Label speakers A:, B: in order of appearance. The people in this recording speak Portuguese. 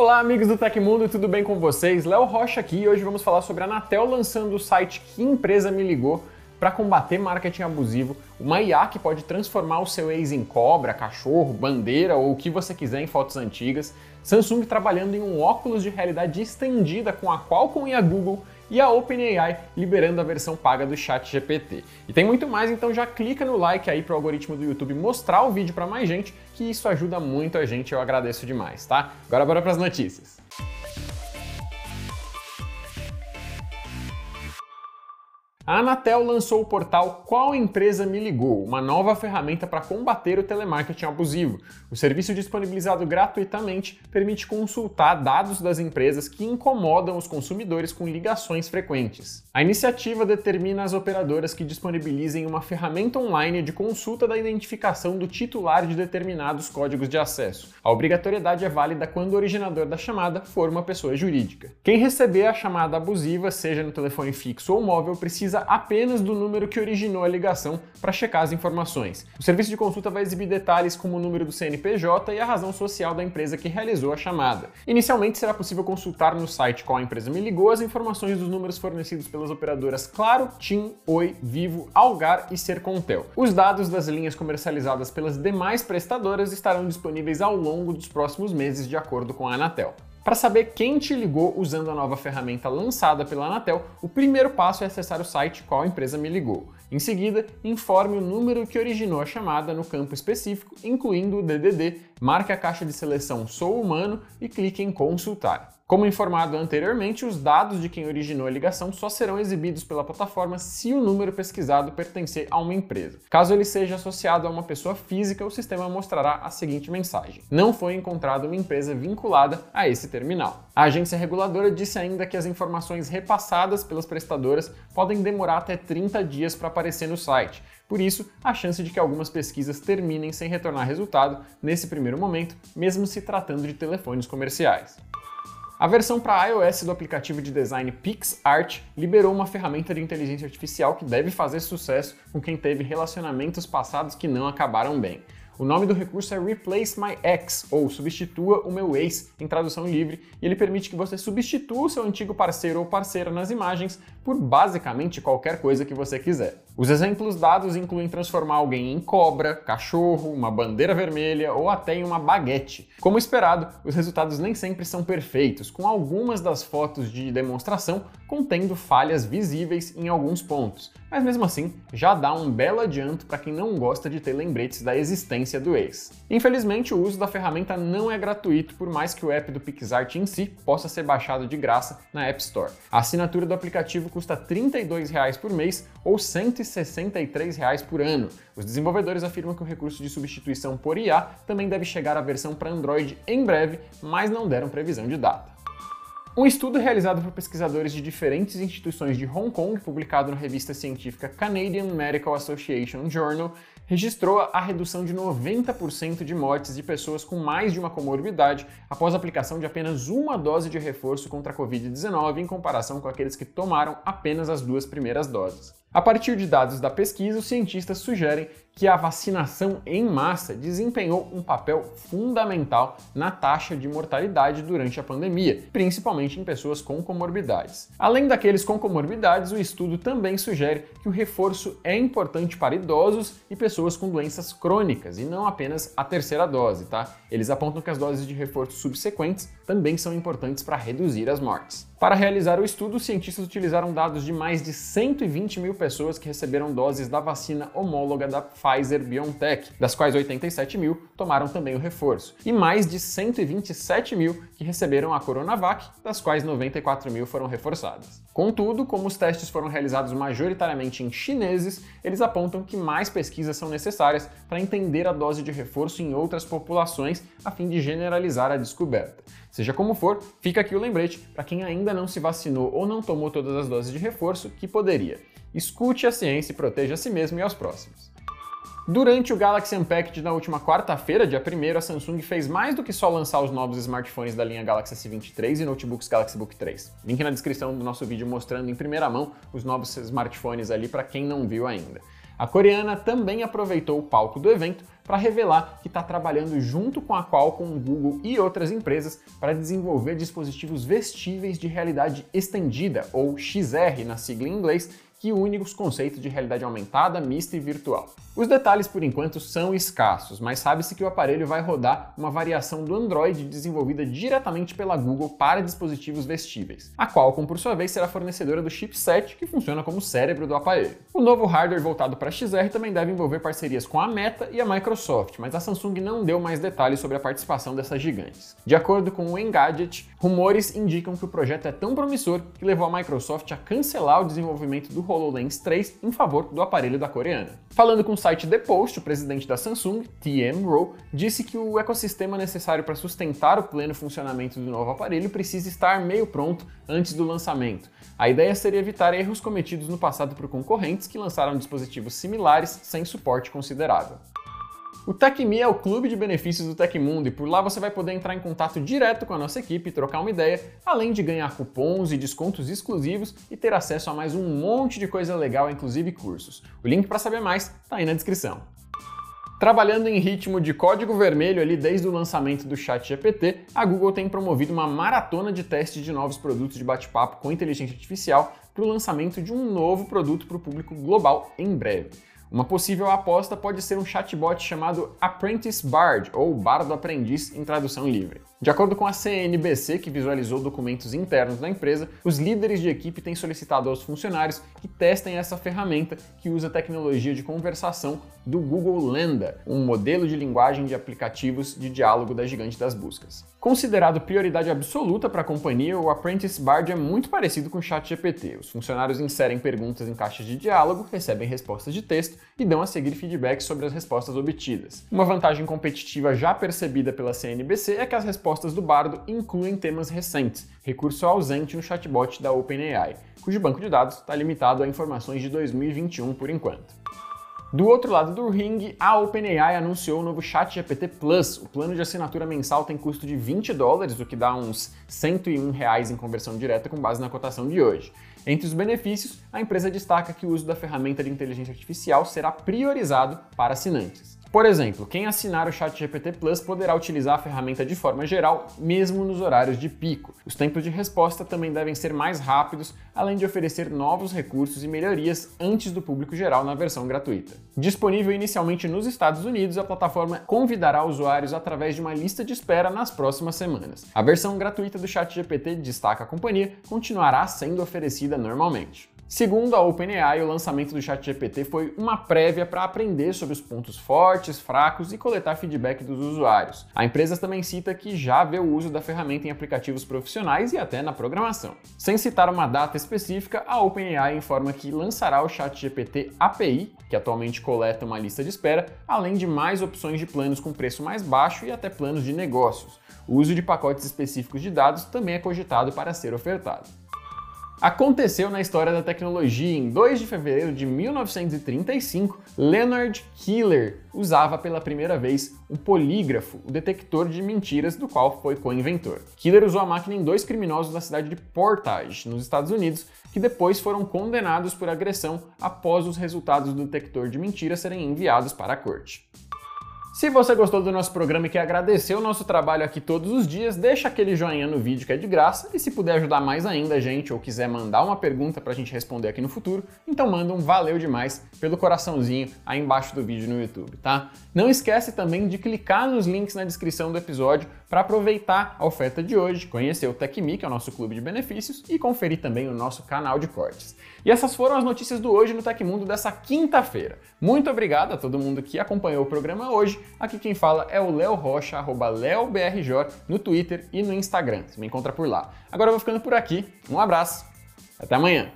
A: Olá, amigos do Tecmundo, tudo bem com vocês? Léo Rocha aqui e hoje vamos falar sobre a Anatel lançando o site Que Empresa Me Ligou para combater marketing abusivo, uma IA que pode transformar o seu ex em cobra, cachorro, bandeira ou o que você quiser em fotos antigas, Samsung trabalhando em um óculos de realidade estendida com a Qualcomm e a Google e a OpenAI liberando a versão paga do Chat GPT. E tem muito mais, então já clica no like aí para o algoritmo do YouTube mostrar o vídeo para mais gente, que isso ajuda muito a gente, eu agradeço demais, tá? Agora bora para as notícias. A Anatel lançou o portal Qual Empresa Me Ligou, uma nova ferramenta para combater o telemarketing abusivo. O serviço disponibilizado gratuitamente permite consultar dados das empresas que incomodam os consumidores com ligações frequentes. A iniciativa determina as operadoras que disponibilizem uma ferramenta online de consulta da identificação do titular de determinados códigos de acesso. A obrigatoriedade é válida quando o originador da chamada for uma pessoa jurídica. Quem receber a chamada abusiva, seja no telefone fixo ou móvel, precisa apenas do número que originou a ligação para checar as informações. O serviço de consulta vai exibir detalhes como o número do CNPJ e a razão social da empresa que realizou a chamada. Inicialmente será possível consultar no site qual a empresa me ligou as informações dos números fornecidos pelas operadoras Claro, TIM, Oi, Vivo, Algar e Sercontel. Os dados das linhas comercializadas pelas demais prestadoras estarão disponíveis ao longo dos próximos meses, de acordo com a Anatel. Para saber quem te ligou usando a nova ferramenta lançada pela Anatel, o primeiro passo é acessar o site qual empresa me ligou. Em seguida, informe o número que originou a chamada no campo específico, incluindo o DDD, marque a caixa de seleção Sou Humano e clique em Consultar. Como informado anteriormente, os dados de quem originou a ligação só serão exibidos pela plataforma se o número pesquisado pertencer a uma empresa. Caso ele seja associado a uma pessoa física, o sistema mostrará a seguinte mensagem: Não foi encontrada uma empresa vinculada a esse terminal. A agência reguladora disse ainda que as informações repassadas pelas prestadoras podem demorar até 30 dias para aparecer no site. Por isso, a chance de que algumas pesquisas terminem sem retornar resultado nesse primeiro momento, mesmo se tratando de telefones comerciais. A versão para iOS do aplicativo de design PixArt liberou uma ferramenta de inteligência artificial que deve fazer sucesso com quem teve relacionamentos passados que não acabaram bem. O nome do recurso é Replace My Ex, ou Substitua o meu ex, em tradução livre, e ele permite que você substitua o seu antigo parceiro ou parceira nas imagens por basicamente qualquer coisa que você quiser. Os exemplos dados incluem transformar alguém em cobra, cachorro, uma bandeira vermelha ou até em uma baguete. Como esperado, os resultados nem sempre são perfeitos, com algumas das fotos de demonstração contendo falhas visíveis em alguns pontos, mas mesmo assim já dá um belo adianto para quem não gosta de ter lembretes da existência do ex. Infelizmente, o uso da ferramenta não é gratuito, por mais que o app do PixArt em si possa ser baixado de graça na App Store. A assinatura do aplicativo custa R$ 32 por mês ou R$ 163 por ano. Os desenvolvedores afirmam que o recurso de substituição por IA também deve chegar à versão para Android em breve, mas não deram previsão de data. Um estudo realizado por pesquisadores de diferentes instituições de Hong Kong, publicado na revista científica Canadian Medical Association Journal, registrou a redução de 90% de mortes de pessoas com mais de uma comorbidade após a aplicação de apenas uma dose de reforço contra a Covid-19 em comparação com aqueles que tomaram apenas as duas primeiras doses. A partir de dados da pesquisa, os cientistas sugerem que a vacinação em massa desempenhou um papel fundamental na taxa de mortalidade durante a pandemia, principalmente em pessoas com comorbidades. Além daqueles com comorbidades, o estudo também sugere que o reforço é importante para idosos e pessoas com doenças crônicas, e não apenas a terceira dose, tá? Eles apontam que as doses de reforço subsequentes também são importantes para reduzir as mortes. Para realizar o estudo, os cientistas utilizaram dados de mais de 120 mil pessoas que receberam doses da vacina homóloga da Pfizer BioNTech, das quais 87 mil tomaram também o reforço, e mais de 127 mil que receberam a Coronavac, das quais 94 mil foram reforçadas. Contudo, como os testes foram realizados majoritariamente em chineses, eles apontam que mais pesquisas são necessárias para entender a dose de reforço em outras populações a fim de generalizar a descoberta. Seja como for, fica aqui o lembrete para quem ainda não se vacinou ou não tomou todas as doses de reforço que poderia. Escute a ciência e proteja a si mesmo e aos próximos. Durante o Galaxy Unpacked na última quarta-feira, dia 1 a Samsung fez mais do que só lançar os novos smartphones da linha Galaxy S23 e notebooks Galaxy Book 3. Link na descrição do nosso vídeo mostrando em primeira mão os novos smartphones ali para quem não viu ainda. A coreana também aproveitou o palco do evento para revelar que está trabalhando junto com a Qualcomm, Google e outras empresas para desenvolver dispositivos vestíveis de realidade estendida, ou XR na sigla em inglês, que une os conceitos de realidade aumentada, mista e virtual. Os detalhes por enquanto são escassos, mas sabe-se que o aparelho vai rodar uma variação do Android desenvolvida diretamente pela Google para dispositivos vestíveis. A Qualcomm, por sua vez, será fornecedora do chipset que funciona como cérebro do aparelho. O novo hardware voltado para XR também deve envolver parcerias com a Meta e a Microsoft, mas a Samsung não deu mais detalhes sobre a participação dessas gigantes. De acordo com o Engadget, rumores indicam que o projeto é tão promissor que levou a Microsoft a cancelar o desenvolvimento do HoloLens 3 em favor do aparelho da coreana. Falando com o site The Post, o presidente da Samsung, T.M. Rowe, disse que o ecossistema necessário para sustentar o pleno funcionamento do novo aparelho precisa estar meio pronto antes do lançamento. A ideia seria evitar erros cometidos no passado por concorrentes que lançaram dispositivos similares sem suporte considerável. O TecMe é o clube de benefícios do Tecmundo e por lá você vai poder entrar em contato direto com a nossa equipe e trocar uma ideia, além de ganhar cupons e descontos exclusivos e ter acesso a mais um monte de coisa legal, inclusive cursos. O link para saber mais está aí na descrição. Trabalhando em ritmo de código vermelho ali desde o lançamento do Chat GPT, a Google tem promovido uma maratona de testes de novos produtos de bate-papo com inteligência artificial para o lançamento de um novo produto para o público global em breve. Uma possível aposta pode ser um chatbot chamado Apprentice Bard, ou Bardo Aprendiz em tradução livre. De acordo com a CNBC, que visualizou documentos internos da empresa, os líderes de equipe têm solicitado aos funcionários que testem essa ferramenta que usa tecnologia de conversação do Google Lenda, um modelo de linguagem de aplicativos de diálogo da gigante das buscas. Considerado prioridade absoluta para a companhia, o Apprentice Bard é muito parecido com o ChatGPT. Os funcionários inserem perguntas em caixas de diálogo, recebem respostas de texto e dão a seguir feedback sobre as respostas obtidas. Uma vantagem competitiva já percebida pela CNBC é que as respostas do Bardo incluem temas recentes, recurso ausente no chatbot da OpenAI, cujo banco de dados está limitado a informações de 2021 por enquanto. Do outro lado do ring, a OpenAI anunciou o novo ChatGPT Plus. O plano de assinatura mensal tem custo de 20 dólares, o que dá uns 101 reais em conversão direta com base na cotação de hoje. Entre os benefícios, a empresa destaca que o uso da ferramenta de inteligência artificial será priorizado para assinantes. Por exemplo, quem assinar o ChatGPT Plus poderá utilizar a ferramenta de forma geral, mesmo nos horários de pico. Os tempos de resposta também devem ser mais rápidos, além de oferecer novos recursos e melhorias antes do público geral na versão gratuita. Disponível inicialmente nos Estados Unidos, a plataforma convidará usuários através de uma lista de espera nas próximas semanas. A versão gratuita do ChatGPT, destaca a companhia, continuará sendo oferecida normalmente. Segundo a OpenAI, o lançamento do ChatGPT foi uma prévia para aprender sobre os pontos fortes, fracos e coletar feedback dos usuários. A empresa também cita que já vê o uso da ferramenta em aplicativos profissionais e até na programação. Sem citar uma data específica, a OpenAI informa que lançará o ChatGPT API, que atualmente coleta uma lista de espera, além de mais opções de planos com preço mais baixo e até planos de negócios. O uso de pacotes específicos de dados também é cogitado para ser ofertado. Aconteceu na história da tecnologia. Em 2 de fevereiro de 1935, Leonard Keeler usava pela primeira vez um polígrafo, o detector de mentiras do qual foi co-inventor. Keeler usou a máquina em dois criminosos da cidade de Portage, nos Estados Unidos, que depois foram condenados por agressão após os resultados do detector de mentiras serem enviados para a corte. Se você gostou do nosso programa e quer agradecer o nosso trabalho aqui todos os dias, deixa aquele joinha no vídeo que é de graça e se puder ajudar mais ainda a gente ou quiser mandar uma pergunta pra gente responder aqui no futuro, então manda um valeu demais pelo coraçãozinho aí embaixo do vídeo no YouTube, tá? Não esquece também de clicar nos links na descrição do episódio para aproveitar a oferta de hoje, conhecer o TecMe, que é o nosso clube de benefícios, e conferir também o nosso canal de cortes. E essas foram as notícias do Hoje no Tecmundo dessa quinta-feira. Muito obrigado a todo mundo que acompanhou o programa hoje. Aqui quem fala é o Léo Rocha, arroba LeoBRJ, no Twitter e no Instagram. Você me encontra por lá. Agora eu vou ficando por aqui. Um abraço. Até amanhã.